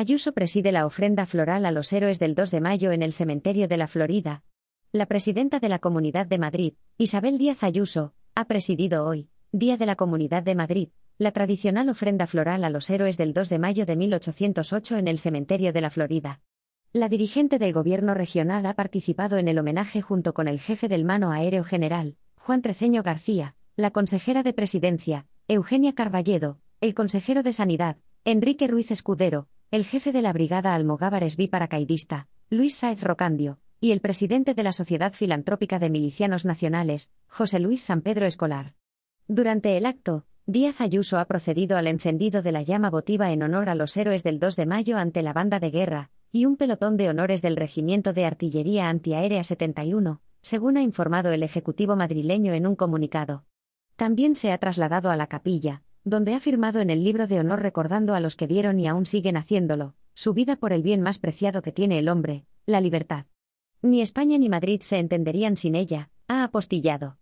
Ayuso preside la ofrenda floral a los héroes del 2 de mayo en el cementerio de la Florida. La presidenta de la Comunidad de Madrid, Isabel Díaz Ayuso, ha presidido hoy, Día de la Comunidad de Madrid, la tradicional ofrenda floral a los héroes del 2 de mayo de 1808 en el cementerio de la Florida. La dirigente del gobierno regional ha participado en el homenaje junto con el jefe del Mano Aéreo General, Juan Treceño García, la consejera de Presidencia, Eugenia Carballedo, el consejero de Sanidad, Enrique Ruiz Escudero, el jefe de la Brigada Almogávar Esbí paracaidista, Luis Saez Rocandio, y el presidente de la Sociedad Filantrópica de Milicianos Nacionales, José Luis San Pedro Escolar. Durante el acto, Díaz Ayuso ha procedido al encendido de la llama votiva en honor a los héroes del 2 de mayo ante la banda de guerra, y un pelotón de honores del Regimiento de Artillería Antiaérea 71, según ha informado el Ejecutivo madrileño en un comunicado. También se ha trasladado a la capilla, donde ha firmado en el libro de honor recordando a los que dieron y aún siguen haciéndolo, su vida por el bien más preciado que tiene el hombre, la libertad. Ni España ni Madrid se entenderían sin ella, ha apostillado.